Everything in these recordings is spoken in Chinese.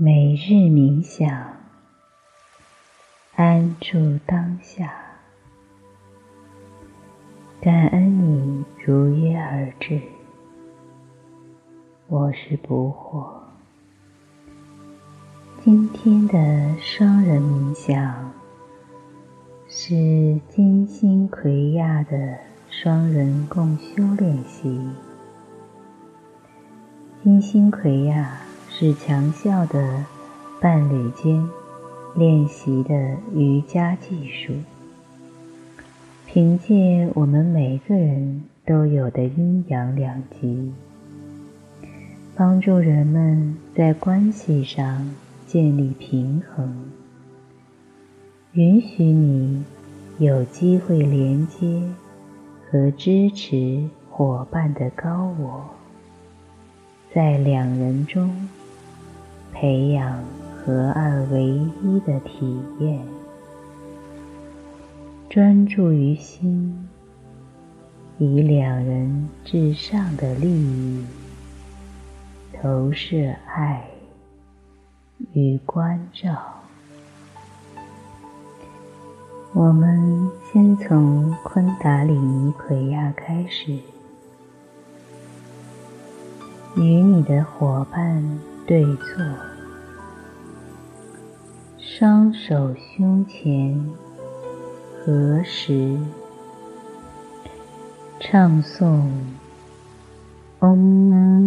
每日冥想，安住当下，感恩你如约而至。我是不惑。今天的双人冥想是金星奎亚的双人共修练习。金星奎亚是强效的伴侣间练习的瑜伽技术，凭借我们每个人都有的阴阳两极，帮助人们在关系上建立平衡，允许你有机会连接和支持伙伴的高我。在两人中培养合二为一的体验，专注于心，以两人至上的利益投射爱与关照。我们先从昆达里尼奎亚开始。与你的伙伴对坐，双手胸前合十，唱诵“嗡南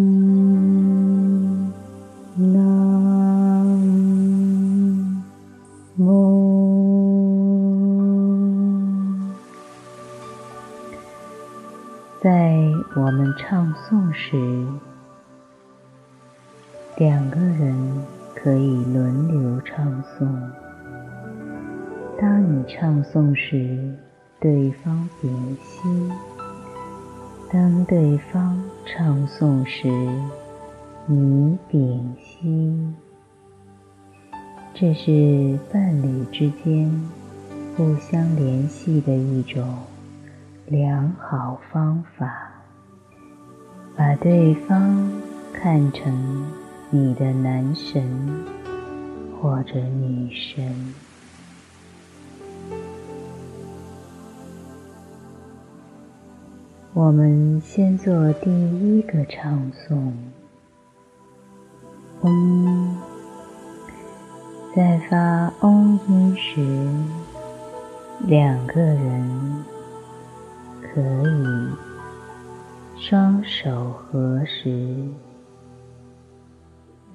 无”。在我们唱诵时，两个人可以轮流唱诵。当你唱诵时，对方屏息；当对方唱诵时，你屏息。这是伴侣之间互相联系的一种良好方法。把对方看成。你的男神或者女神，我们先做第一个唱诵。嗡，在发嗡音时，两个人可以双手合十。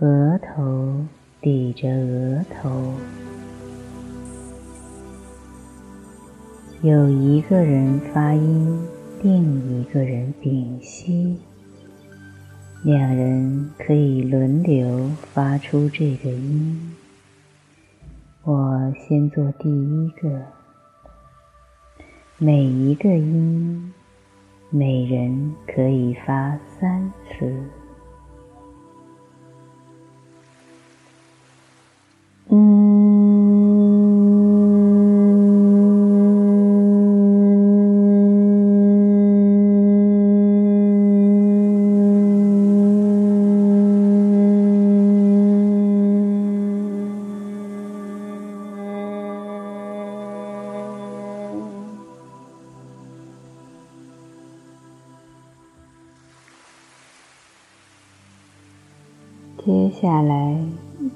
额头抵着额头，有一个人发音，另一个人屏息，两人可以轮流发出这个音。我先做第一个，每一个音，每人可以发三次。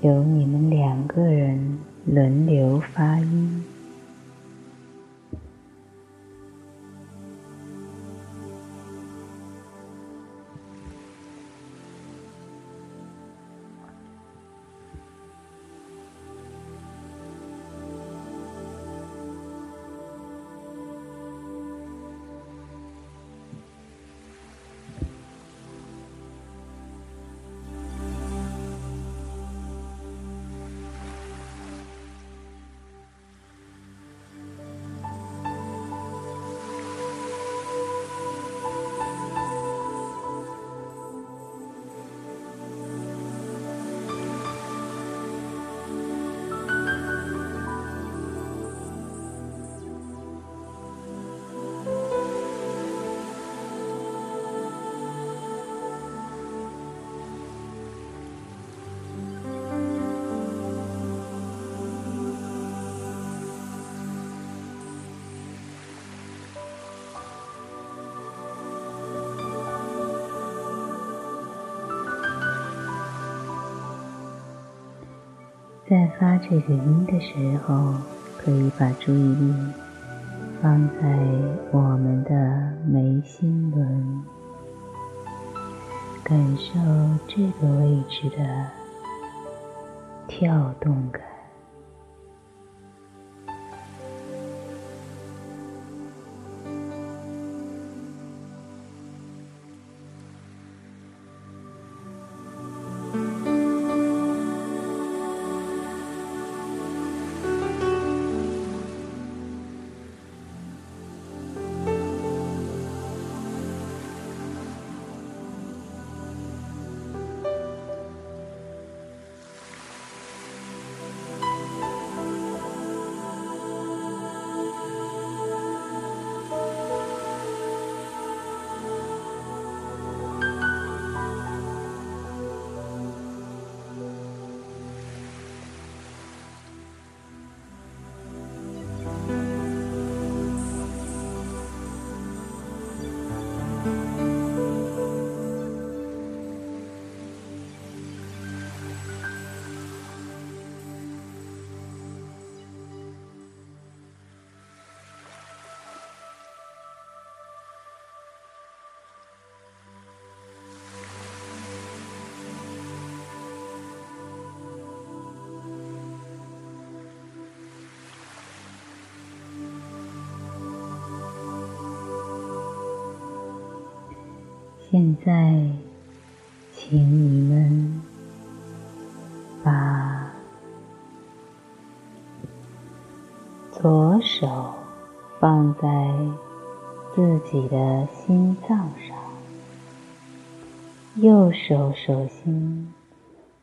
由你们两个人轮流发音。在发这个音的时候，可以把注意力放在我们的眉心轮，感受这个位置的跳动感。现在，请你们把左手放在自己的心脏上，右手手心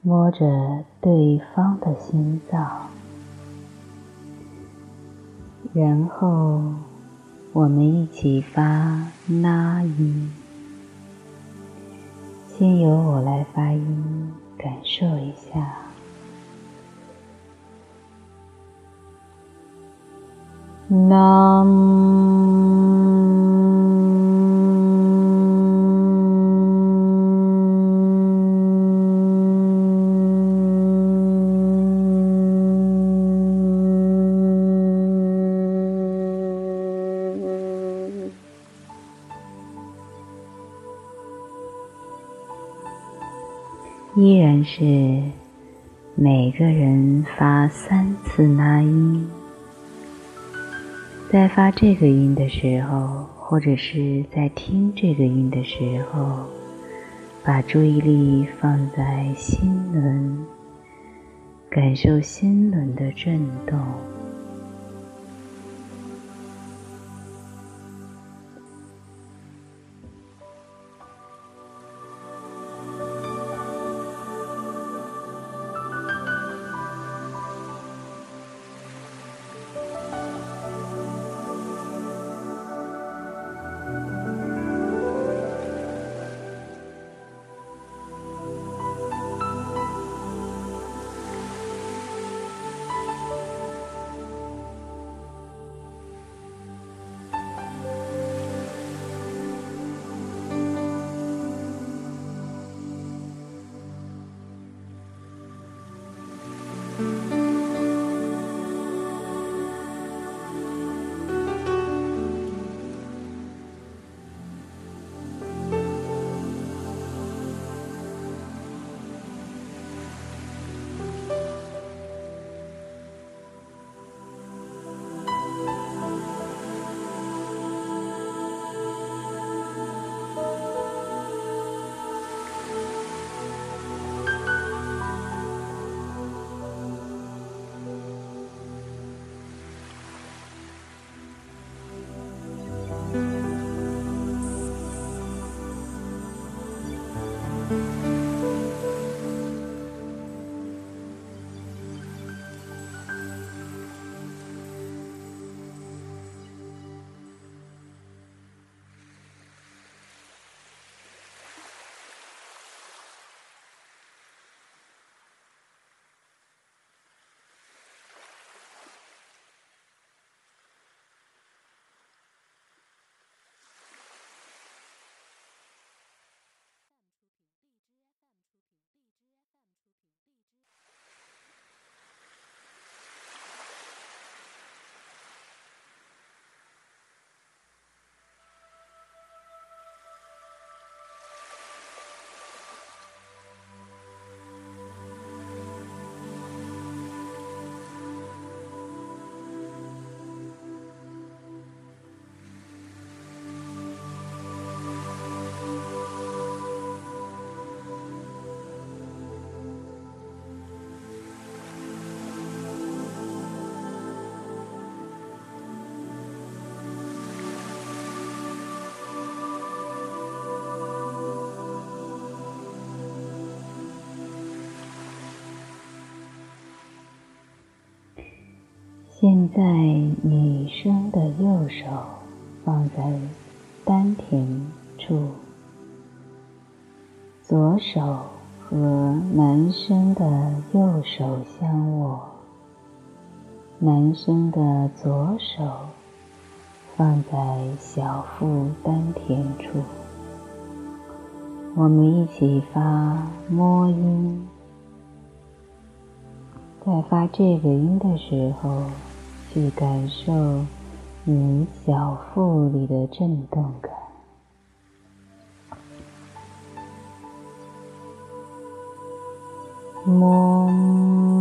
摸着对方的心脏，然后我们一起发拉音。先由我来发音，感受一下。依然是每个人发三次拉音，在发这个音的时候，或者是在听这个音的时候，把注意力放在心轮，感受心轮的震动。现在，女生的右手放在丹田处，左手和男生的右手相握，男生的左手放在小腹丹田处。我们一起发摸音，在发这个音的时候，去感受你小腹里的震动感。摸。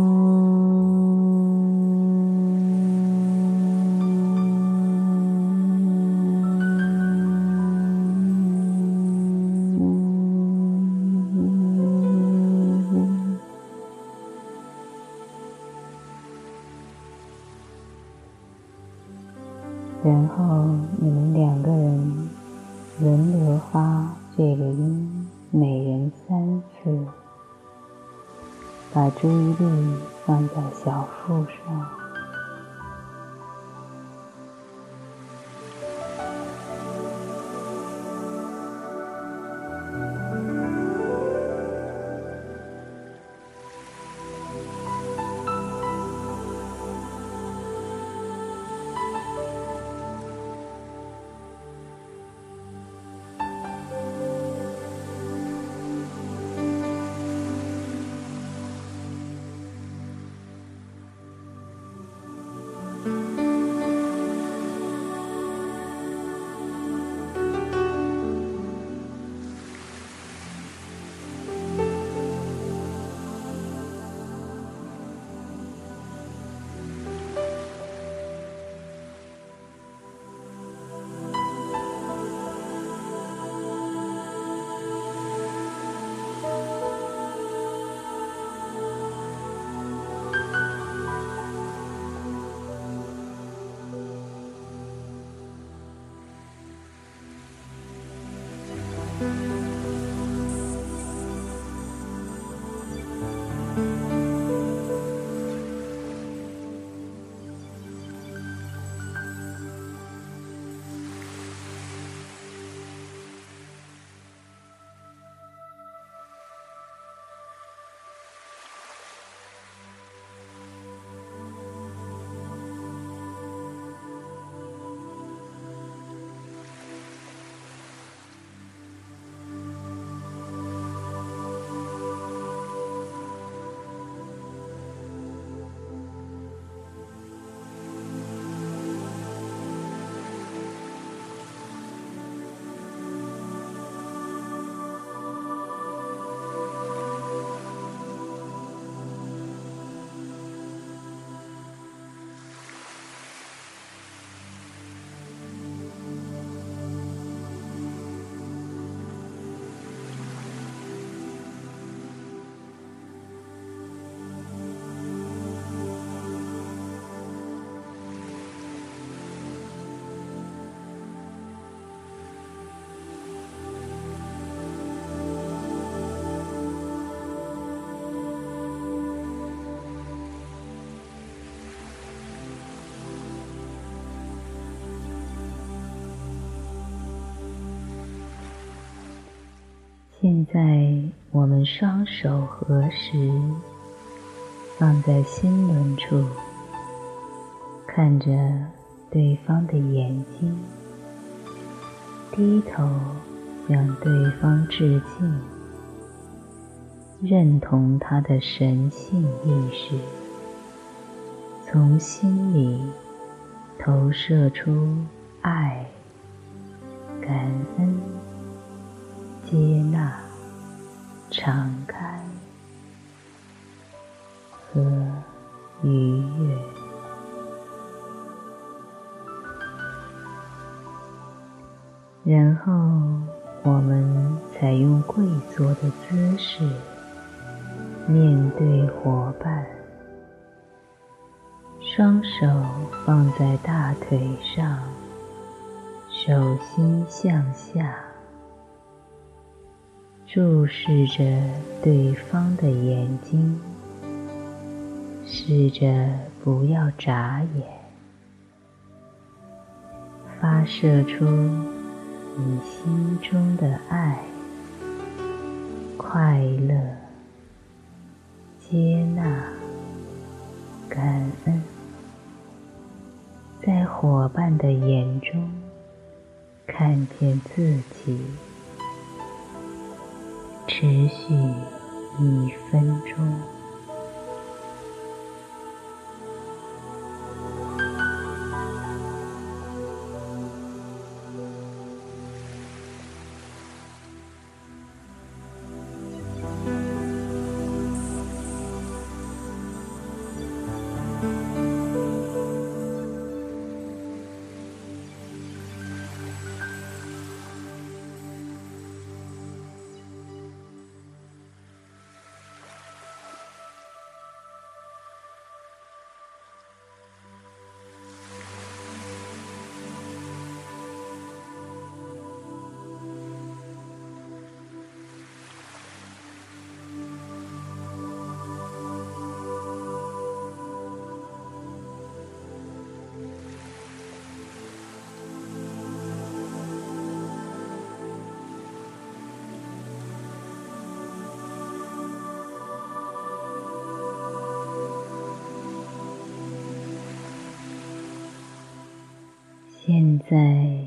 这个音，每人三次，把注意力放在小腹上。现在，我们双手合十，放在心轮处，看着对方的眼睛，低头向对方致敬，认同他的神性意识，从心里投射出爱、感恩。接纳、敞开和愉悦，然后我们采用跪坐的姿势面对伙伴，双手放在大腿上，手心向下。注视着对方的眼睛，试着不要眨眼。发射出你心中的爱、快乐、接纳、感恩，在伙伴的眼中看见自己，持续一分钟。现在，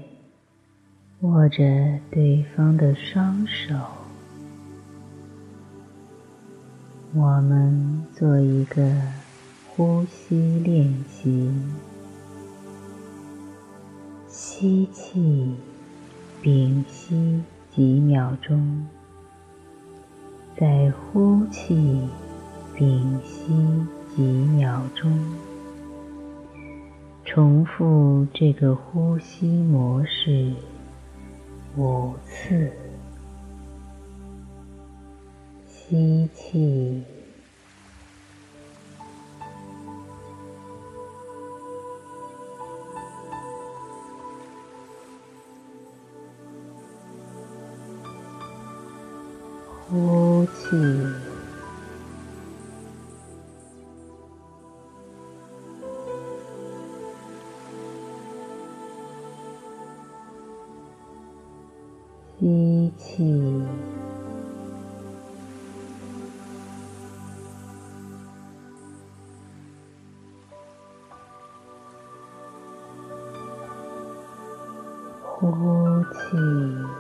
握着对方的双手，我们做一个呼吸练习。吸气，屏息几秒钟，再呼气，屏息几秒钟。重复这个呼吸模式五次。吸气，呼气。呼气，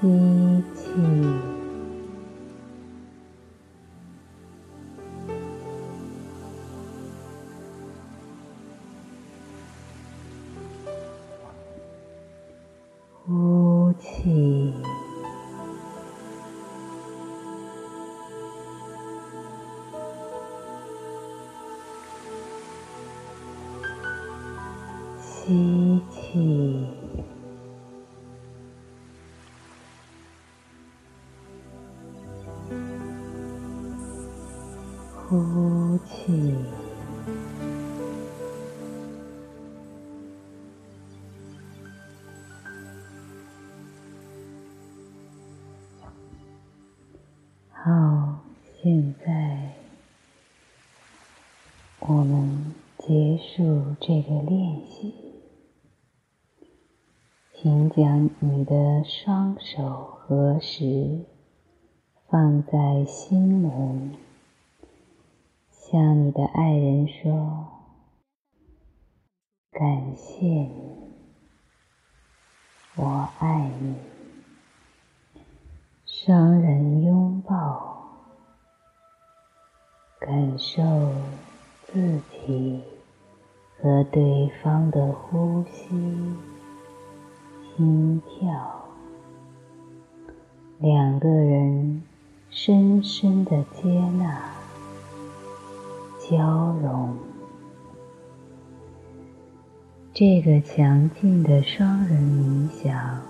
吸气，现在我们结束这个练习。请将你的双手合十，放在心门，向你的爱人说：“感谢你，我爱你。”双人拥抱，感受自己和对方的呼吸。心跳，两个人深深的接纳、交融，这个强劲的双人冥想，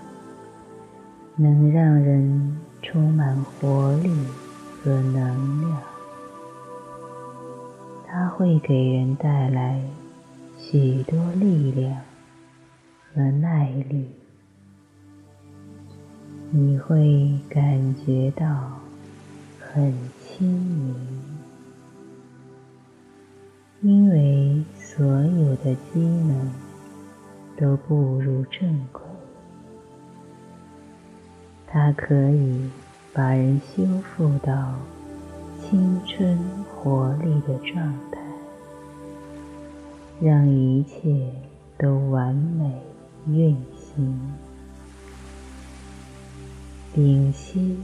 能让人充满活力和能量。它会给人带来许多力量和耐力，你会感觉到很轻盈，因为所有的机能都步入正轨。它可以把人修复到。青春活力的状态，让一切都完美运行。屏息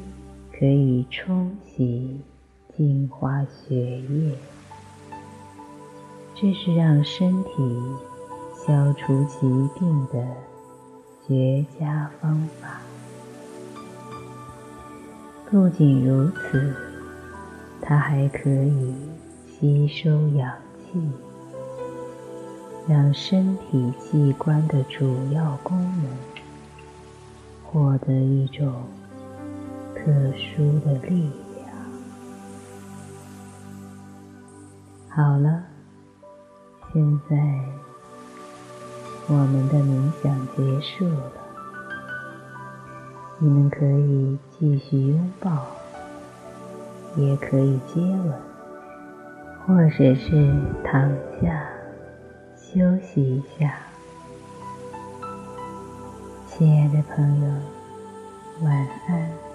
可以冲洗、净化血液，这是让身体消除疾病的绝佳方法。不仅如此。它还可以吸收氧气，让身体器官的主要功能获得一种特殊的力量。好了，现在我们的冥想结束了，你们可以继续拥抱。也可以接吻，或者是躺下休息一下。亲爱的朋友，晚安。